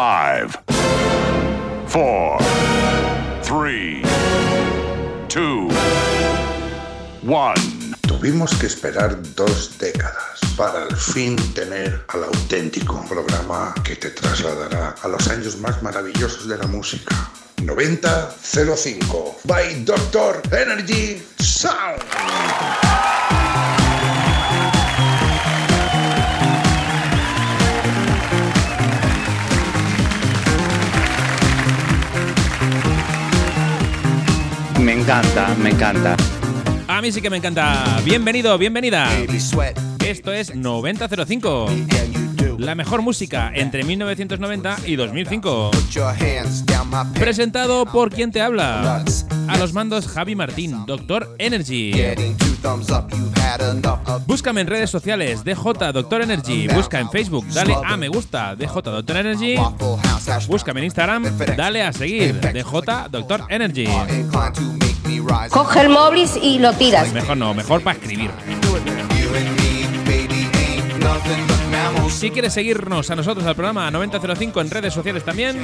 Five, four, three, two, one. Tuvimos que esperar dos décadas para al fin tener al auténtico programa que te trasladará a los años más maravillosos de la música. 9005 by Doctor Energy Sound. Me encanta, me encanta. A mí sí que me encanta. Bienvenido, bienvenida. Esto es 9005. La mejor música entre 1990 y 2005. Presentado por quien te habla. A los mandos Javi Martín, Doctor Energy. Búscame en redes sociales, DJ Doctor Energy. Busca en Facebook, dale a me gusta, DJ Doctor Energy. Búscame en Instagram, dale a seguir, DJ Doctor Energy. Coge el móvil y lo tiras. Mejor no, mejor para escribir. Si quieres seguirnos a nosotros al programa 9005 en redes sociales también,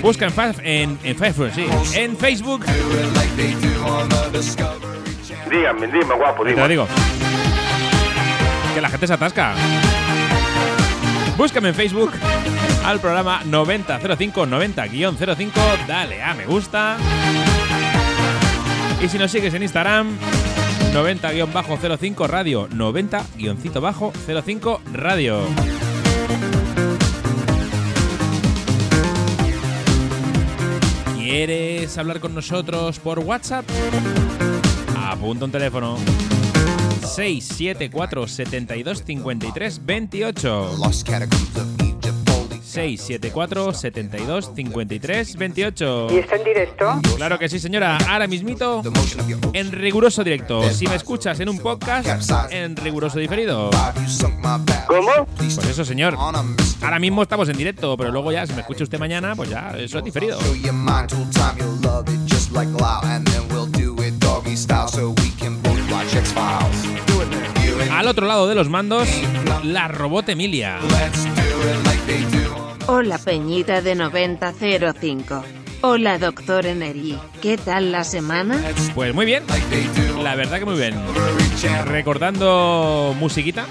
busca en, en, en Facebook, sí, en Facebook. Dígame, dime, guapo, Te lo dime. digo. Que la gente se atasca. Búscame en Facebook al programa 9005 90-05, dale a me gusta. Y si nos sigues en Instagram, 90-05 radio, 90-05 radio. ¿Quieres hablar con nosotros por WhatsApp? Apunta un teléfono. 674 72 53 28 674 72 53 28 ¿Y está en directo? Claro que sí, señora. Ahora mismito, en riguroso directo. Si me escuchas en un podcast, en riguroso diferido. ¿Cómo? Pues eso, señor. Ahora mismo estamos en directo, pero luego ya, si me escucha usted mañana, pues ya, eso es diferido. Al otro lado de los mandos, la robot Emilia. Hola Peñita de 9005. Hola Doctor Energy. ¿Qué tal la semana? Pues muy bien. La verdad que muy bien. Recordando musiquita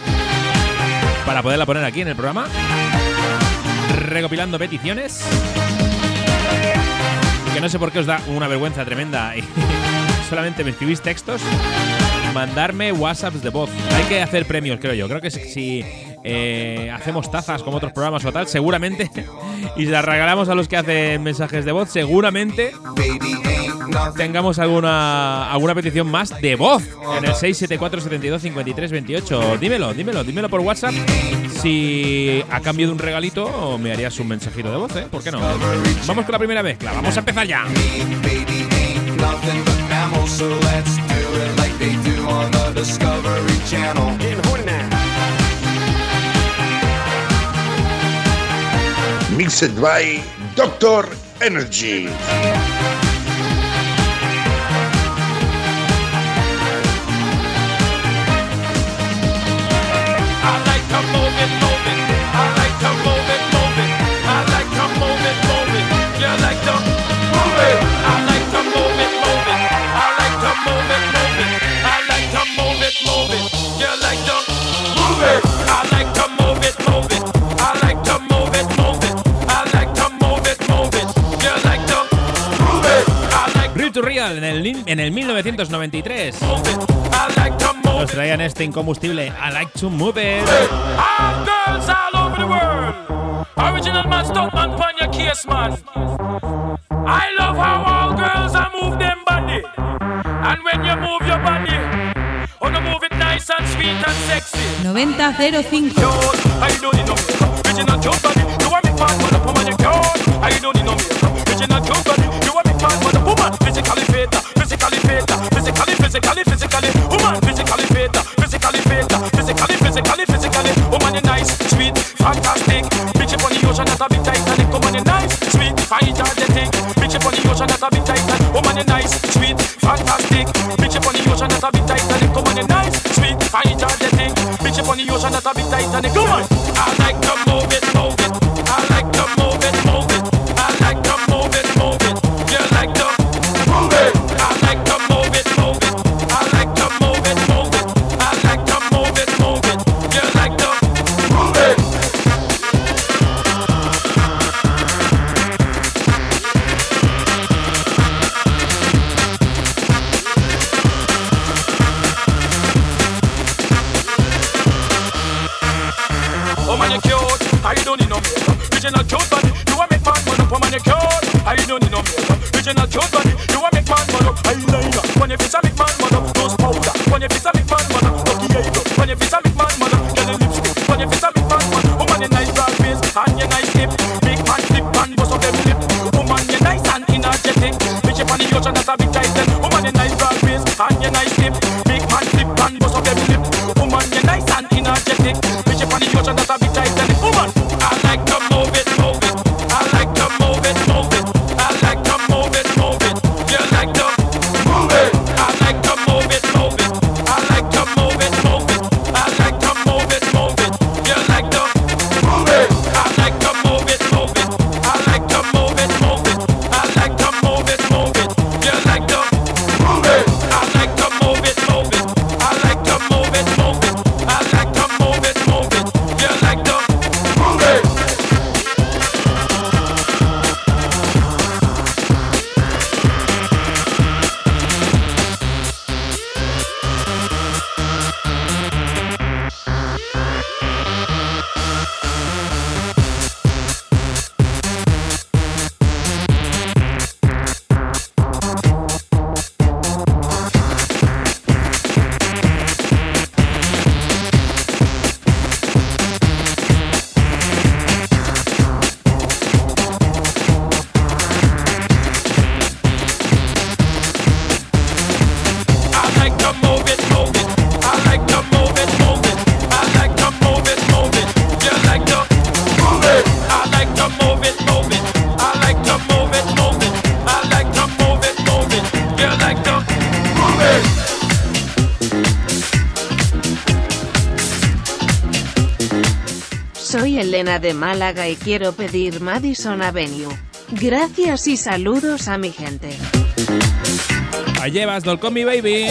para poderla poner aquí en el programa. Recopilando peticiones. Que no sé por qué os da una vergüenza tremenda y solamente me escribís textos. Mandarme WhatsApps de voz. Hay que hacer premios, creo yo. Creo que si, eh, hacemos tazas como otros programas o tal, seguramente, y las regalamos a los que hacen mensajes de voz, seguramente tengamos alguna alguna petición más de voz en el 674 72 53 28. Dímelo, dímelo, dímelo por WhatsApp. Si a cambio de un regalito me harías un mensajito de voz, ¿eh? ¿Por qué no? Vamos con la primera mezcla, vamos a empezar ya. Mixed by Doctor Energy. I like to move it, move it. I like to move it, move it. I like to move it, move it. You like to move it. I like en el, en el 1993 move it. I like to move nos traían este incombustible. I Like to Move It. Original man, man, pan your case, man. I love how all girls are move them body. And when you move your body, Bitch up on the ocean, that's a bit Titanic. Woman, you nice, sweet, the night. Sweet, I charge the thing. Bitch up on the ocean, that's a big Titanic. Come on. Ah, Original cute body, you a make man run up a manicure. I don't need no makeup. Original cute body. de Málaga y quiero pedir Madison Avenue. Gracias y saludos a mi gente. Allí vas, Dolcomi Baby.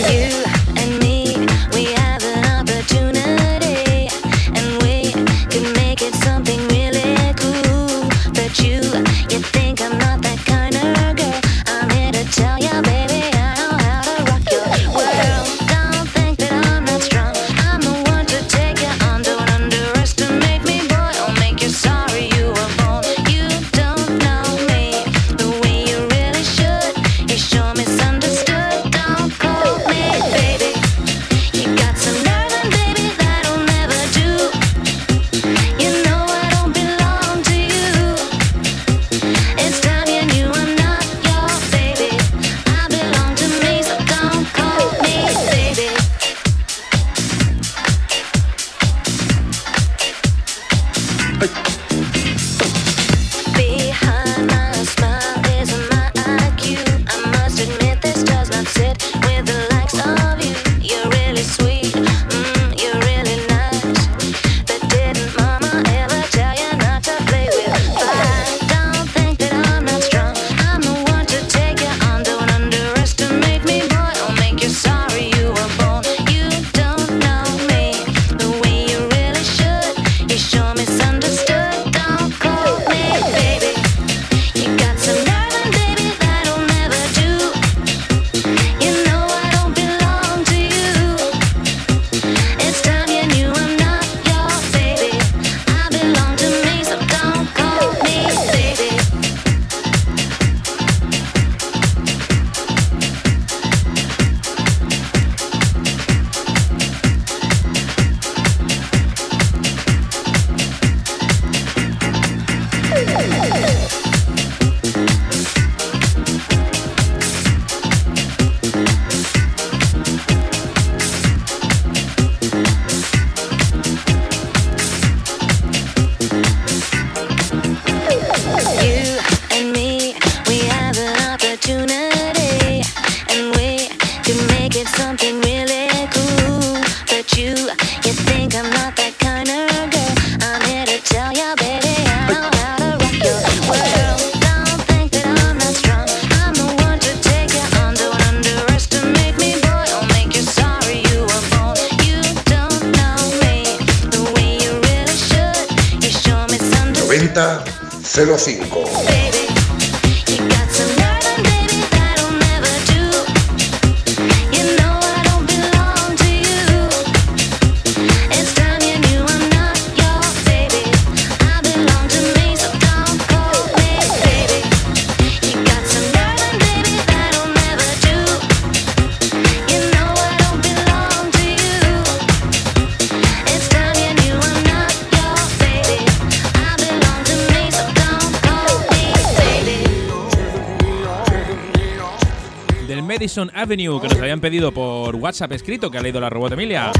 Que nos habían pedido por WhatsApp escrito, que ha leído la robot Emilia.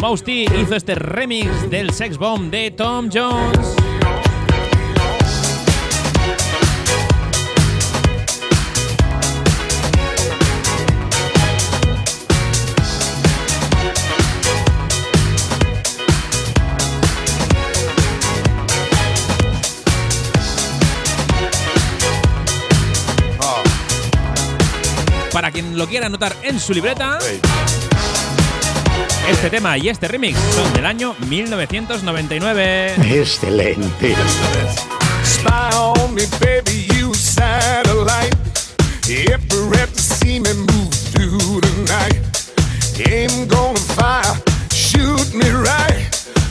Mouse T hizo este remix del Sex Bomb de Tom Jones. Lo quiera anotar en su libreta, este tema y este remix son del año 1999. Excelente. Spy on me, baby, you satellite. If you ever see me move through the night, aim gonna fire, shoot me right.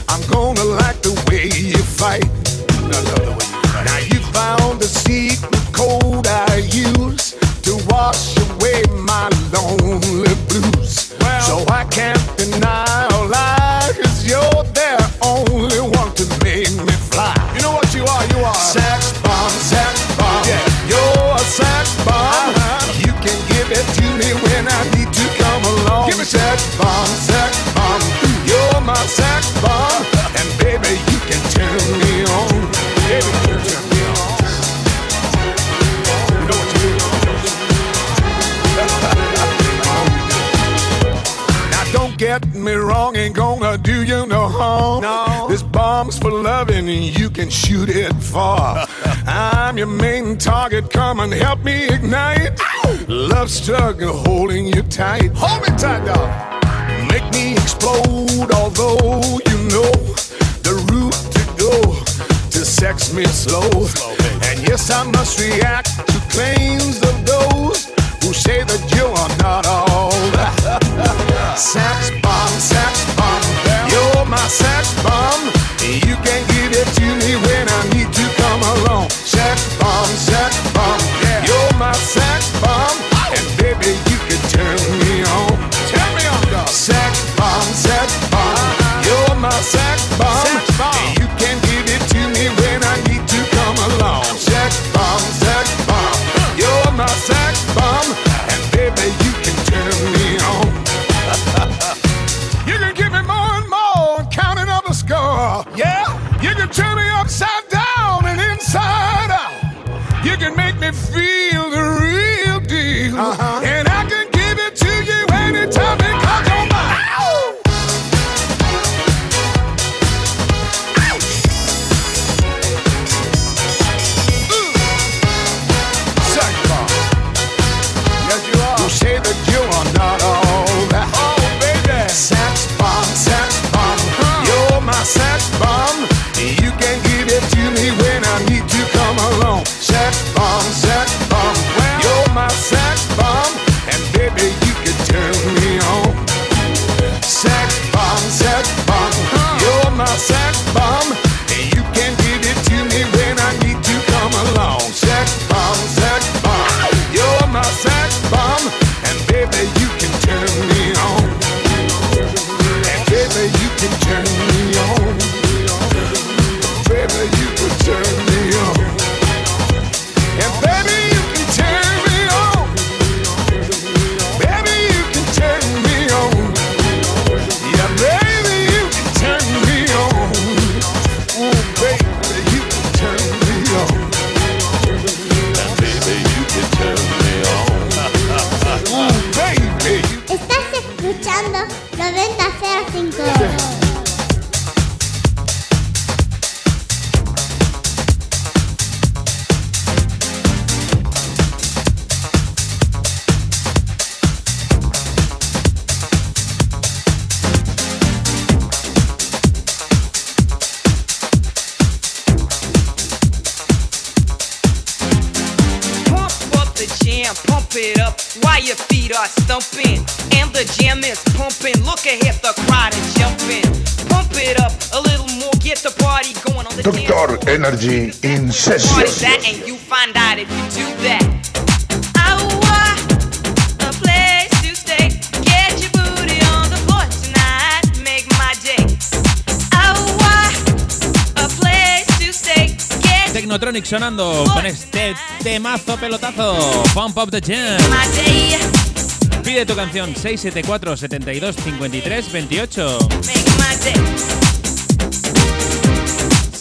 I'm gonna like the way you fight. Now you found the secret code I use to wash lonely blues. so I can't deny or lie, cause you're the only one to make me fly. You know what you are? You are sex bomb, sex bomb. Yeah, you're a sex bomb. Uh-huh. You can give it to me when I need to come along. Give me sex bomb, sex wrong, ain't gonna do you no harm. No. This bomb's for loving and you can shoot it far. I'm your main target, come and help me ignite. Love struggle holding you tight. Hold me tight, dog. Make me explode, although you know the route to go to sex me slow. And yes, I must react to claims of those who say that you are not all that. Sex bomb, sex bomb, you're my sex bomb. You can energy sonando con este temazo pelotazo. Pump up the jam. Pide tu canción 674 72 53 28.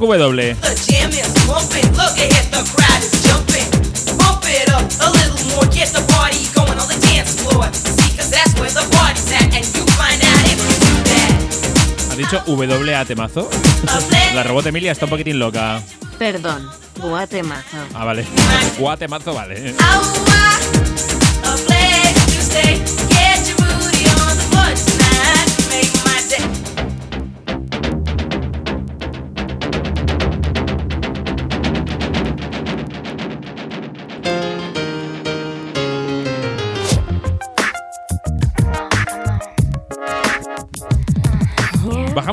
Rock W. ¿Ha dicho WA temazo? La robot Emilia está un poquitín loca. Perdón, guatemazo. Ah, vale. Guatemazo, vale.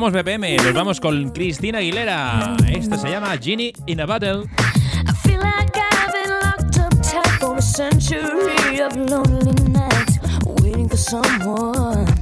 Subimos BPM, nos vamos con Cristina Aguilera. Esto se llama Genie in a Battle. I feel like I've been locked up tight for a century of lonely nights, waiting for someone.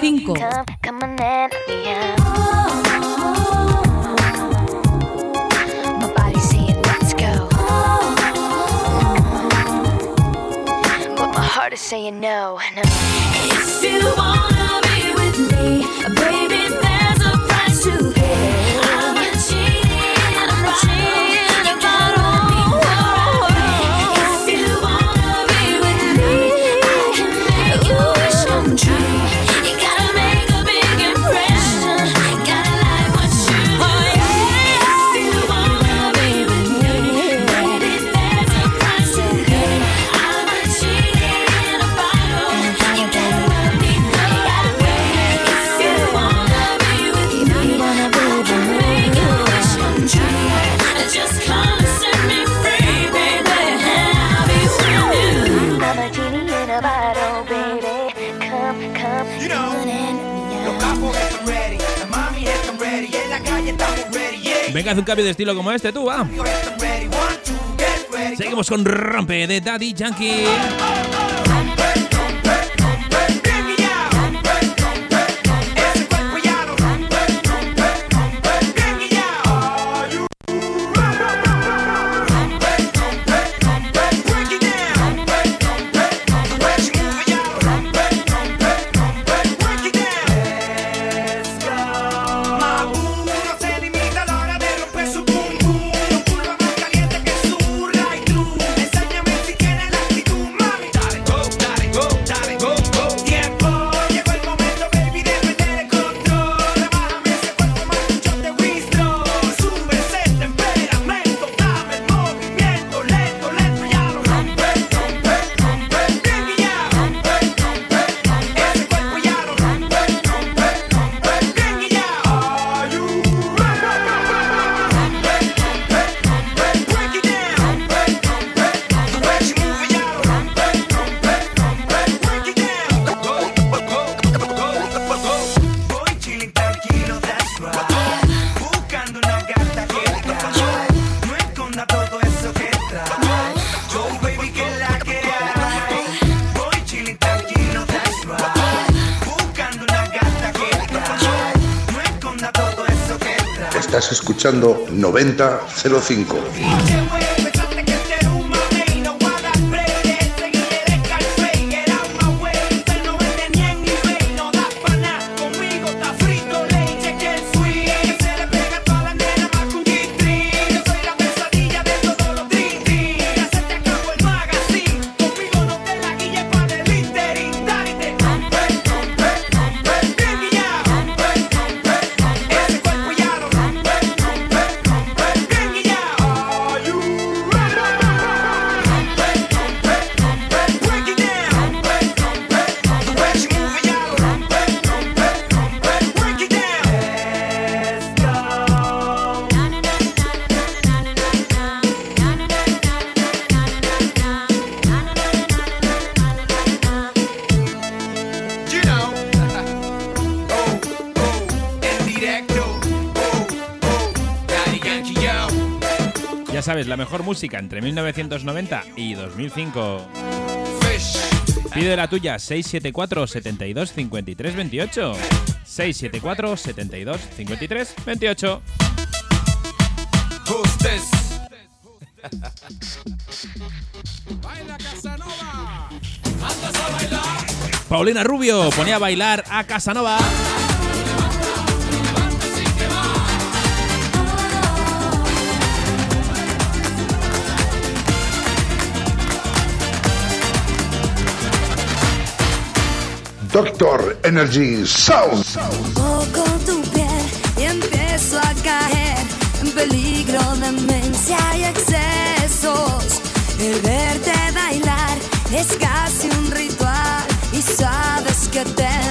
5. cambio de estilo como este, tú, va. Seguimos con Rompe de Daddy Yankee. 9005. mejor música entre 1990 y 2005. Pide la tuya 674 72 53 28. 674 72 53 28. Baila Paulina Rubio ponía a bailar a Casanova. Doctor Energy Sound. Toco tu piel y empiezo a caer en peligro, demencia y excesos. El verte bailar es casi un ritual y sabes que te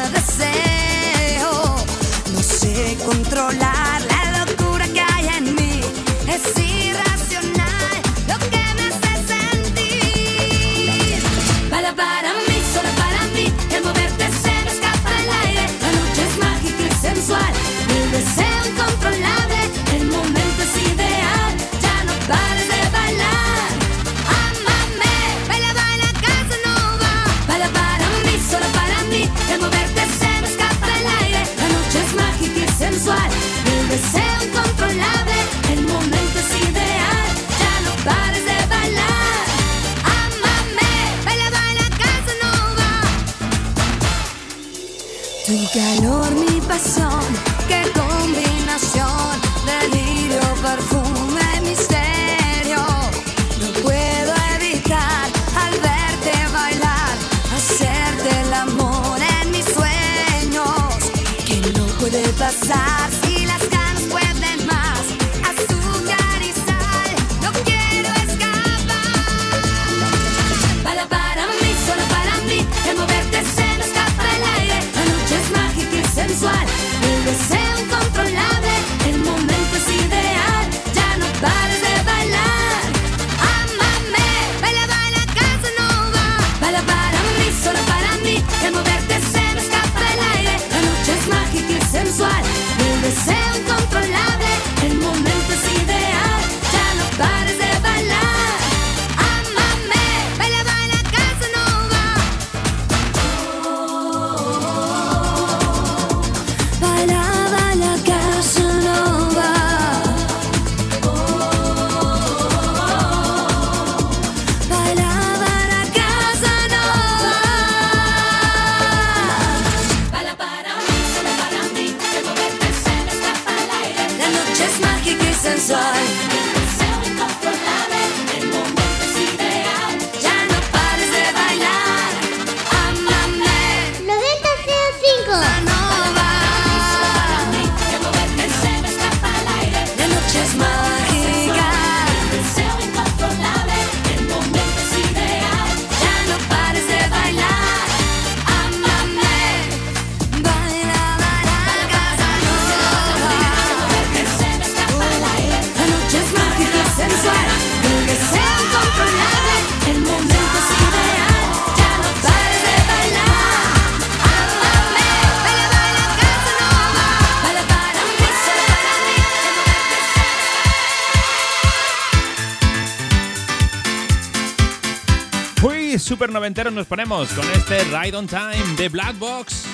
noventeros nos ponemos con este Ride on Time de Black Box.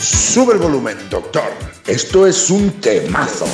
Sube el volumen, doctor. Esto es un temazo.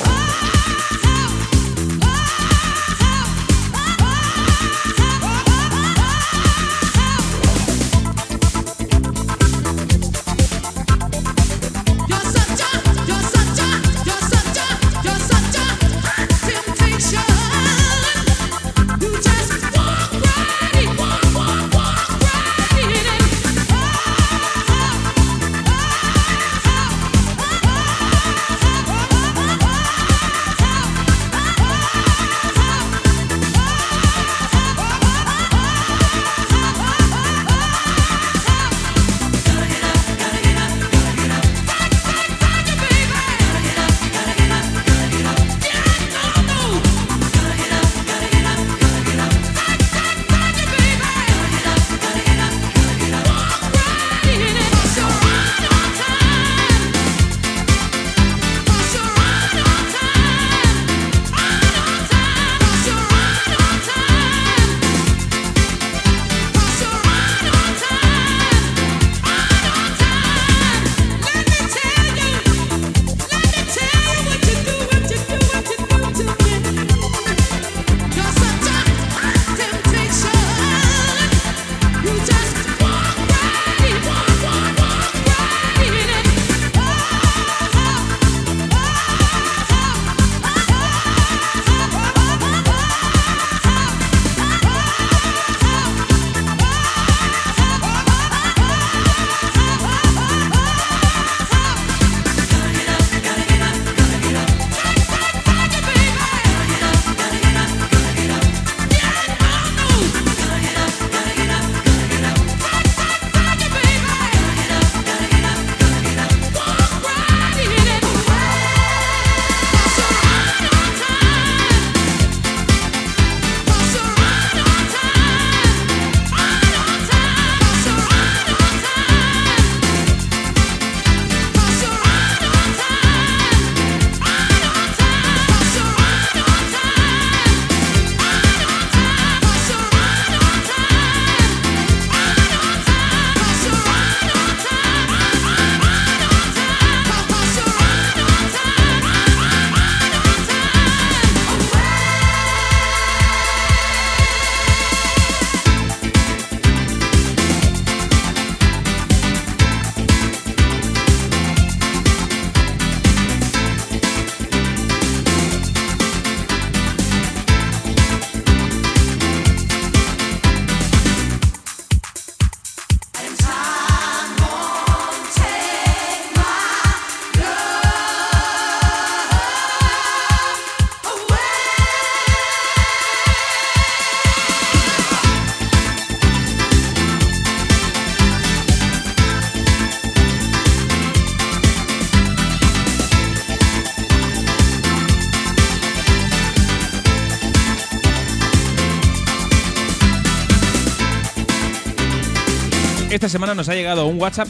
Semana nos ha llegado un WhatsApp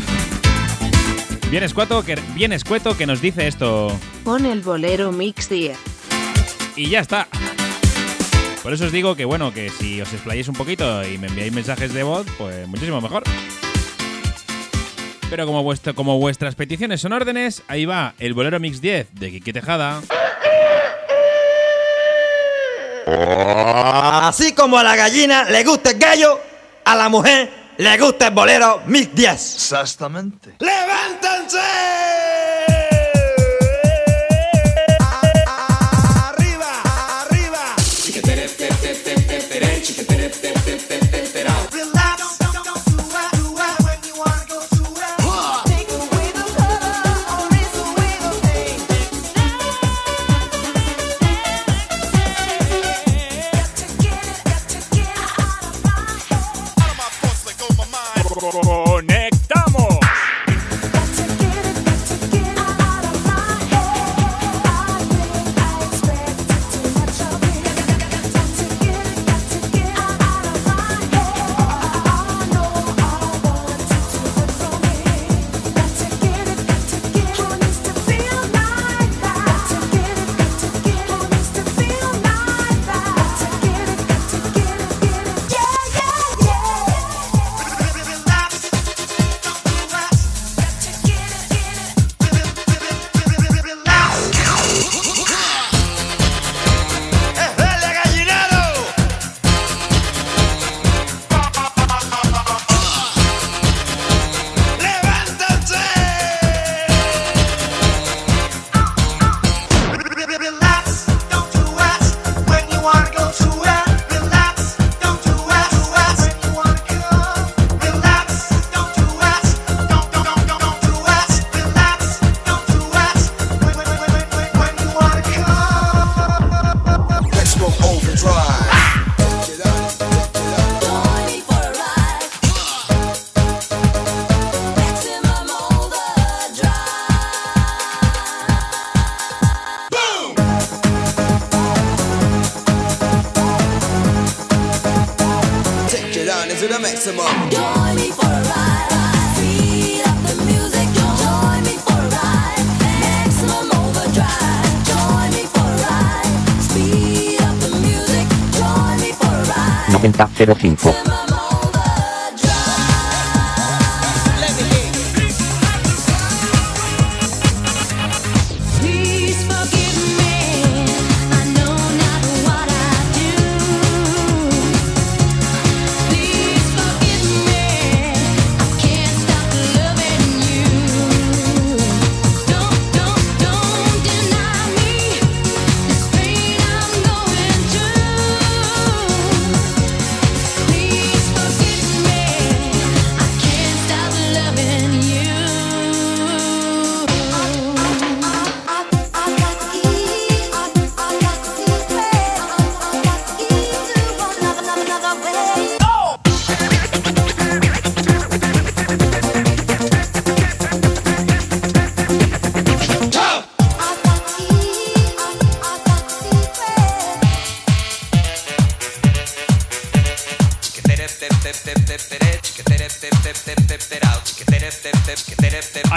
bien escueto que, bien escueto que nos dice esto. Pon el bolero mix 10. Y ya está. Por eso os digo que bueno, que si os explayéis un poquito y me enviáis mensajes de voz, pues muchísimo mejor. Pero como, vuestro, como vuestras peticiones son órdenes, ahí va el bolero mix 10 de Quique Tejada. Así como a la gallina le gusta el gallo, a la mujer le gusta el bolero Mix 10. Exactamente. ¡Levántense!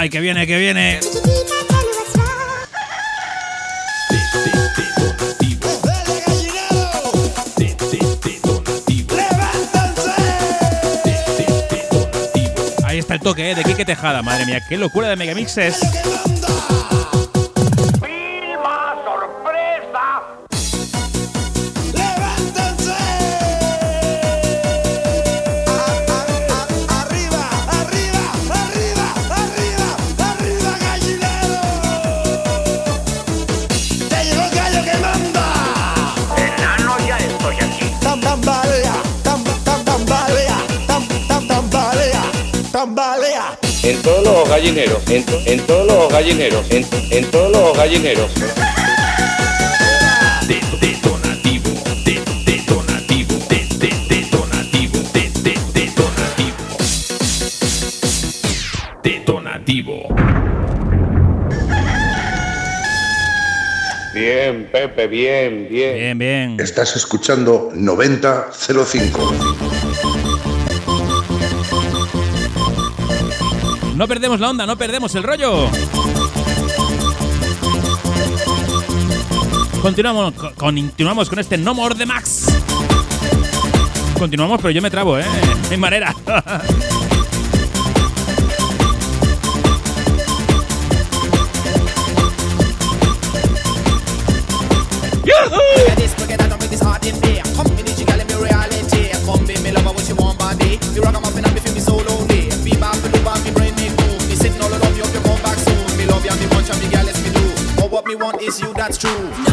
¡Ay, que viene, que viene! Ahí está el toque, ¿eh? De Quique Tejada. Madre mía, qué locura de megamixes. En todos los gallineros, en, to- en todos los gallineros, en, en todos los gallineros. Detonativo, de- detonativo, de- de- detonativo, de- de- detonativo. Detonativo. Bien, Pepe, bien, bien. Bien, bien. Estás escuchando 9005. No perdemos la onda, no perdemos el rollo. Continuamos con, continuamos con este No More de Max. Continuamos, pero yo me trabo, ¿eh? Hay manera. Me want is you, that's true.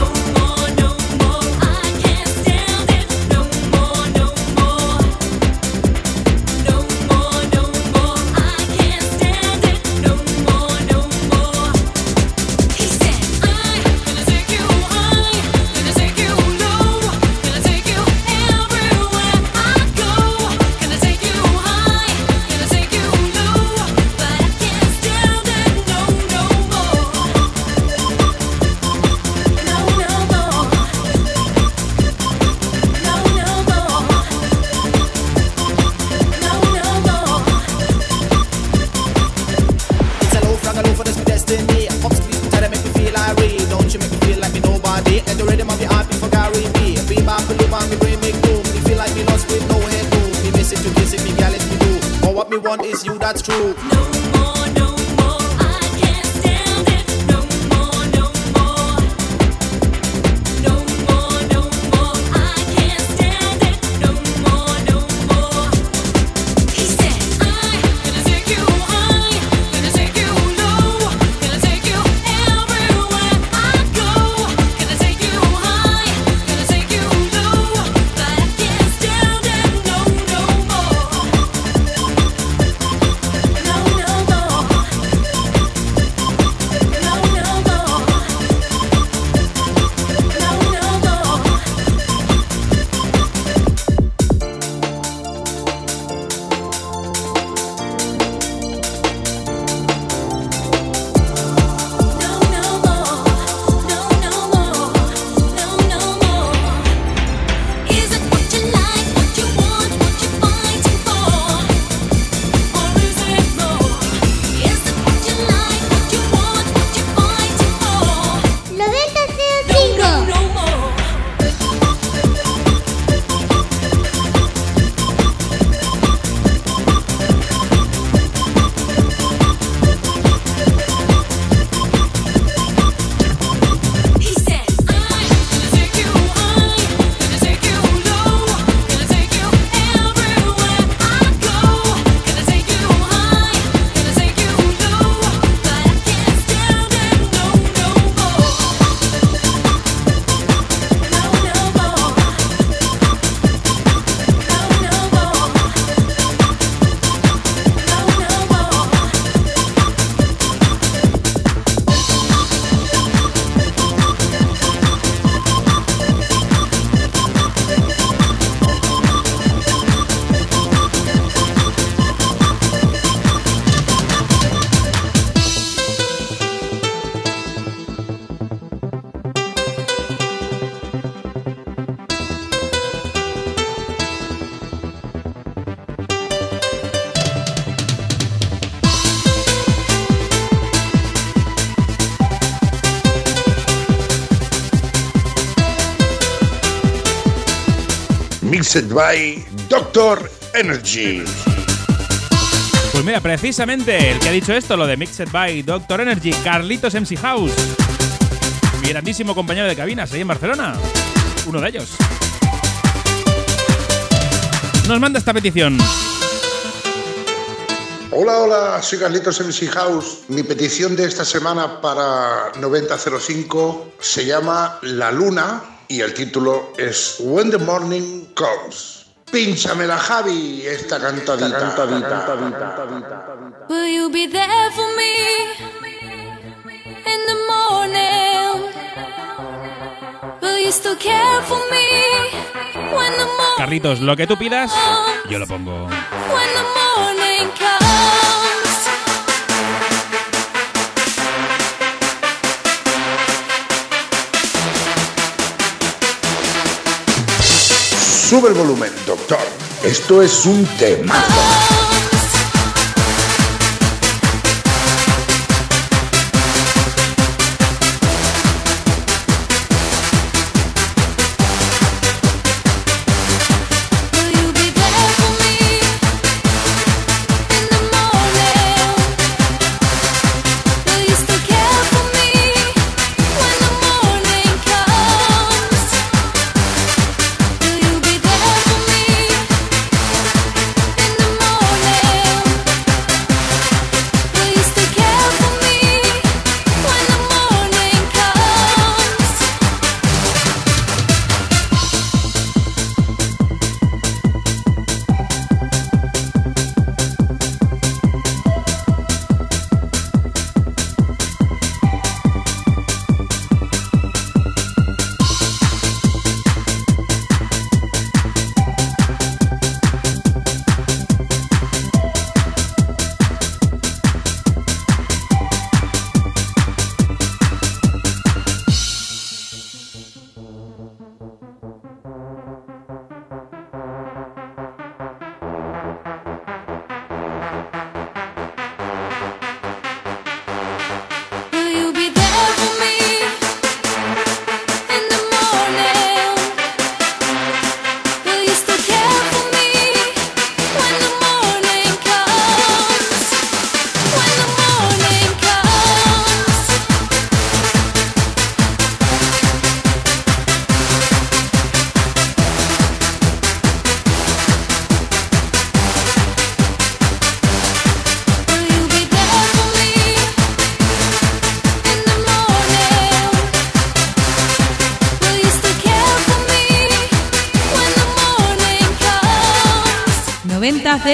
Mixed by Doctor Energy. Pues mira, precisamente el que ha dicho esto, lo de Mixed by Doctor Energy, Carlitos MC House. Mi grandísimo compañero de cabinas ahí en Barcelona. Uno de ellos. Nos manda esta petición. Hola, hola, soy Carlitos MC House. Mi petición de esta semana para 9005 se llama La Luna y el título es When the Morning Comes. Pínchamela, Javi, esta cantadita. cantadita. Will you be there for me in the morning? Will you still care for me when the mo- Carlitos, lo que tú pidas, yo lo pongo. when the morning comes? Sube el volumen, doctor. Esto es un temazo.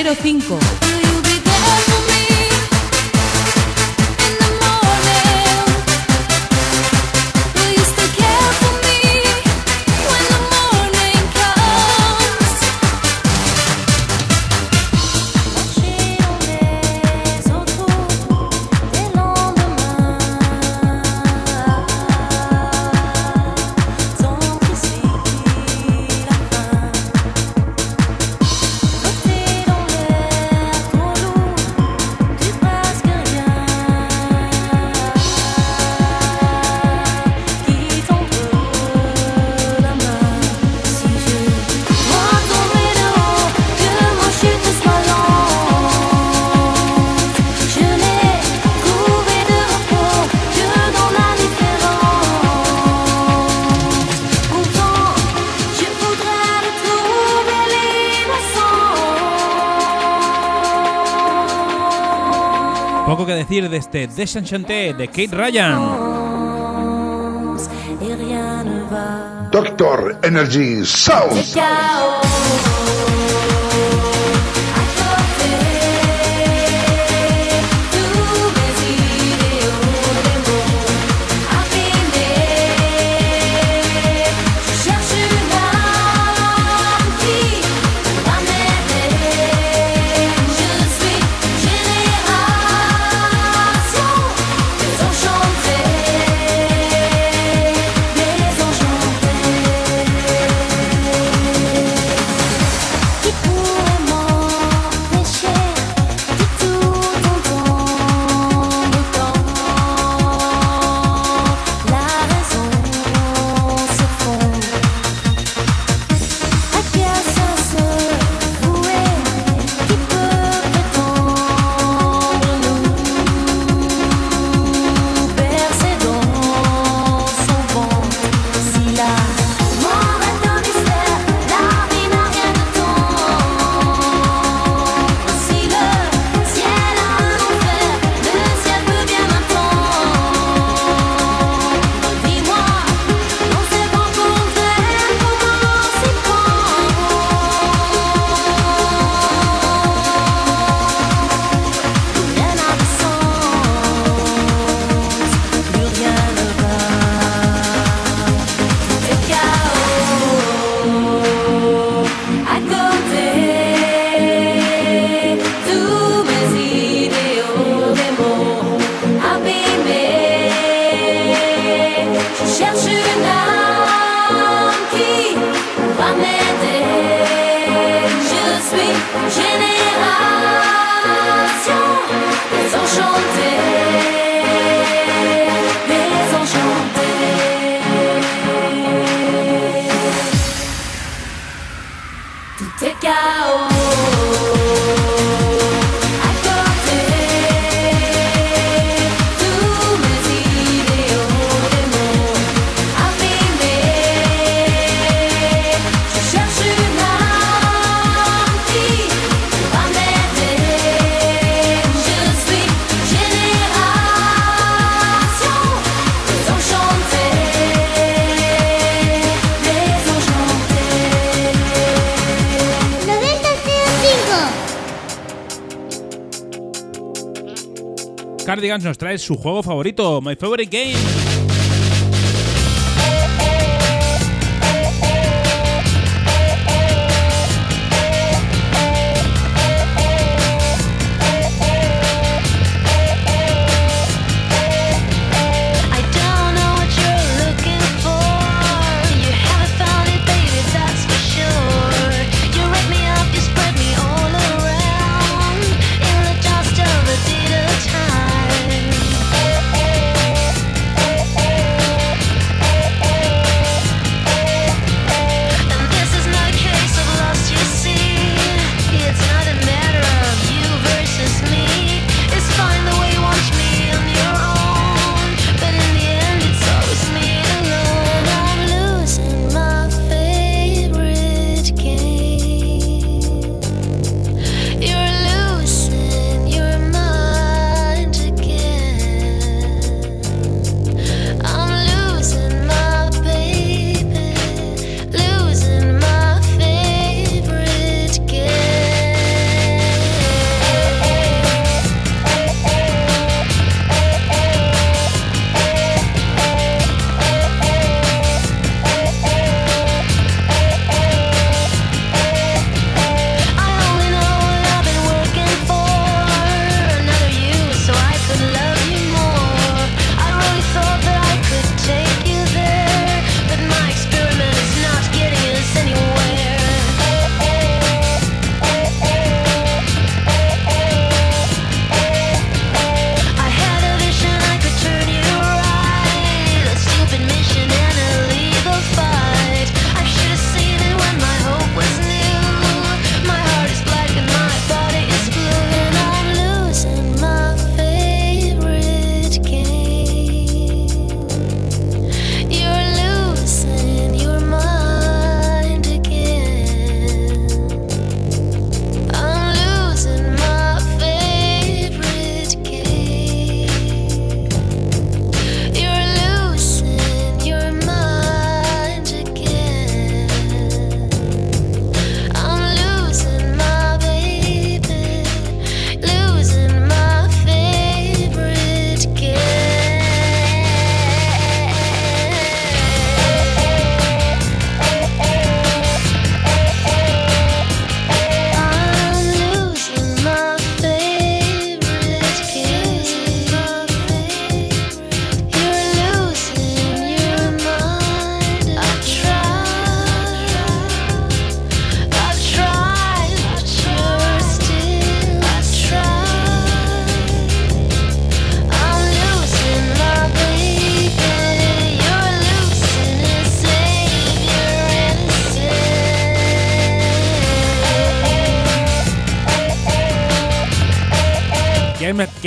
005 decir de este Desenchanté de Kate Ryan? Doctor Energy South. Nos trae su juego favorito, My Favorite Game.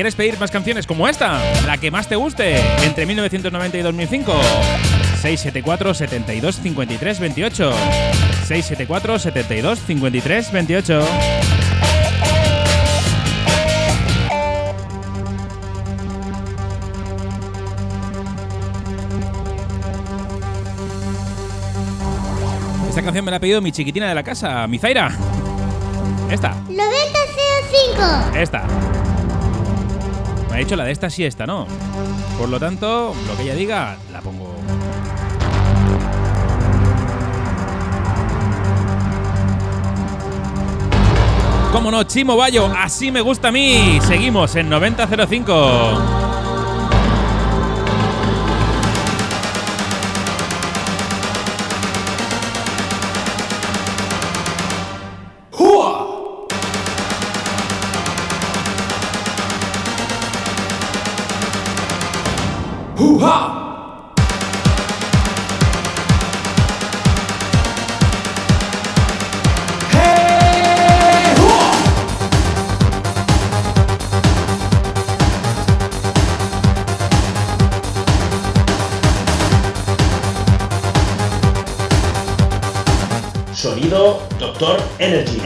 ¿Quieres pedir más canciones como esta? La que más te guste, entre 1990 y 2005. 674 72 53 28. 674 72 53 28. Esta canción me la ha pedido mi chiquitina de la casa, mi Zaira. Esta, 9005. esta. Me ha dicho la de esta sí, esta no. Por lo tanto, lo que ella diga, la pongo. ¿Cómo no? Chimo Bayo, así me gusta a mí. Seguimos en 9005. Sonido Doctor Energy.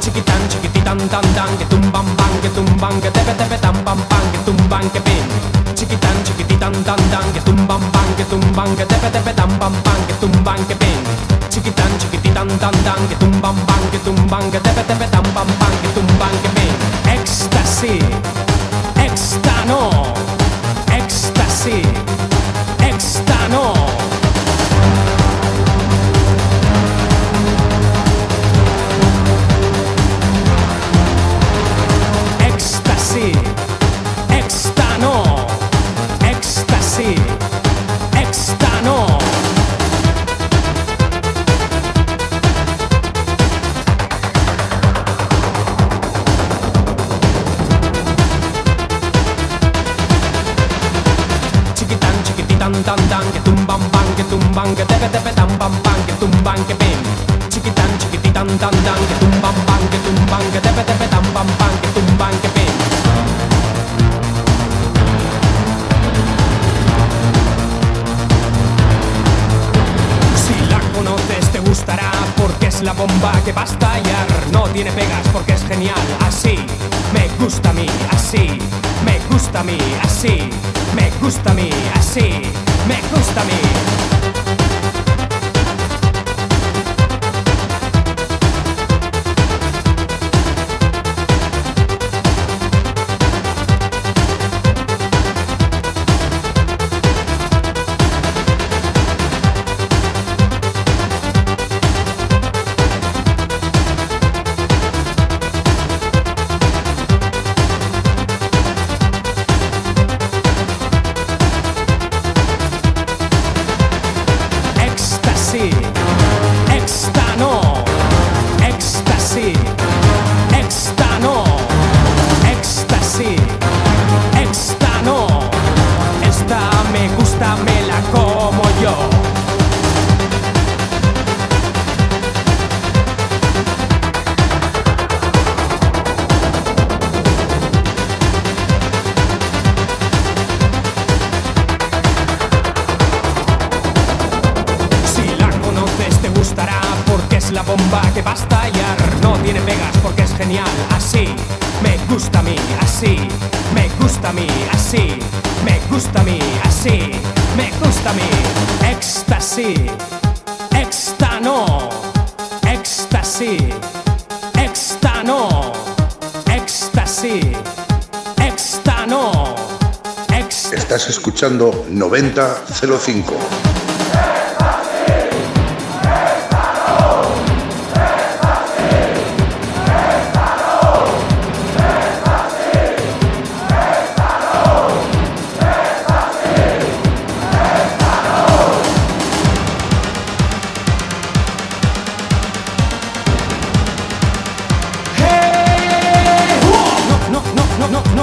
Chiquitan, chiquititan, tan, tan, que tumban, ban, que tumban, que tepe, tepe, tan, pam, pam, que tumban, que pin. Chiquitan, chiquititan, tan, tan, que tumban, ban, que tumban, que tepe, tepe, tan, pam, que tumban, que pin. Chiquitan, chiquititan, tan, tan, que tumban, ban, que tumban, que tepe, tepe, tan, pam, pam, que tumban, que pin. Éxtasis, éxtano, éxtasis, éxtano. Pegas porque es genial. Así me gusta a mí, así me gusta a mí, así me gusta a mí, así me gusta a mí. 9005.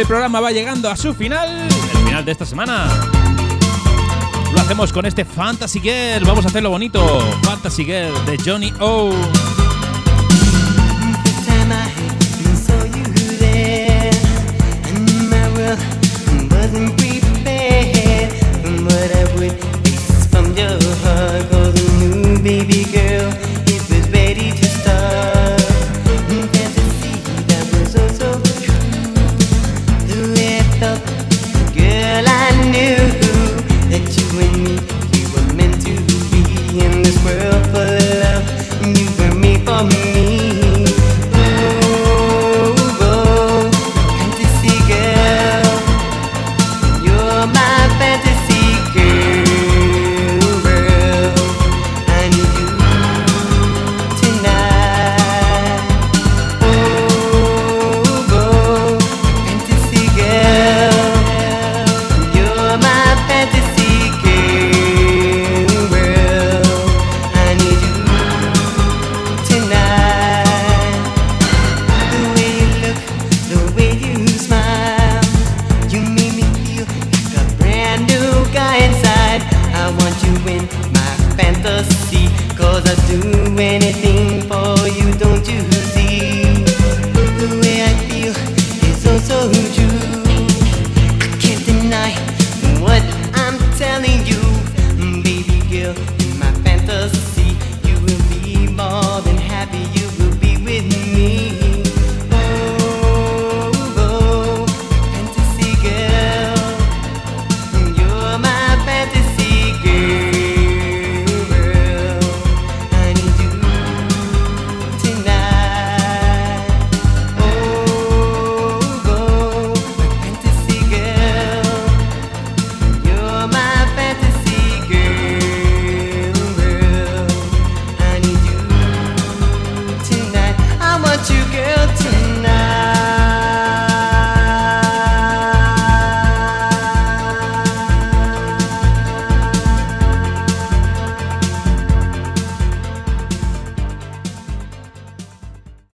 El programa va llegando a su final, el final de esta semana. Lo hacemos con este Fantasy Girl, vamos a hacerlo bonito. Fantasy Girl de Johnny O. después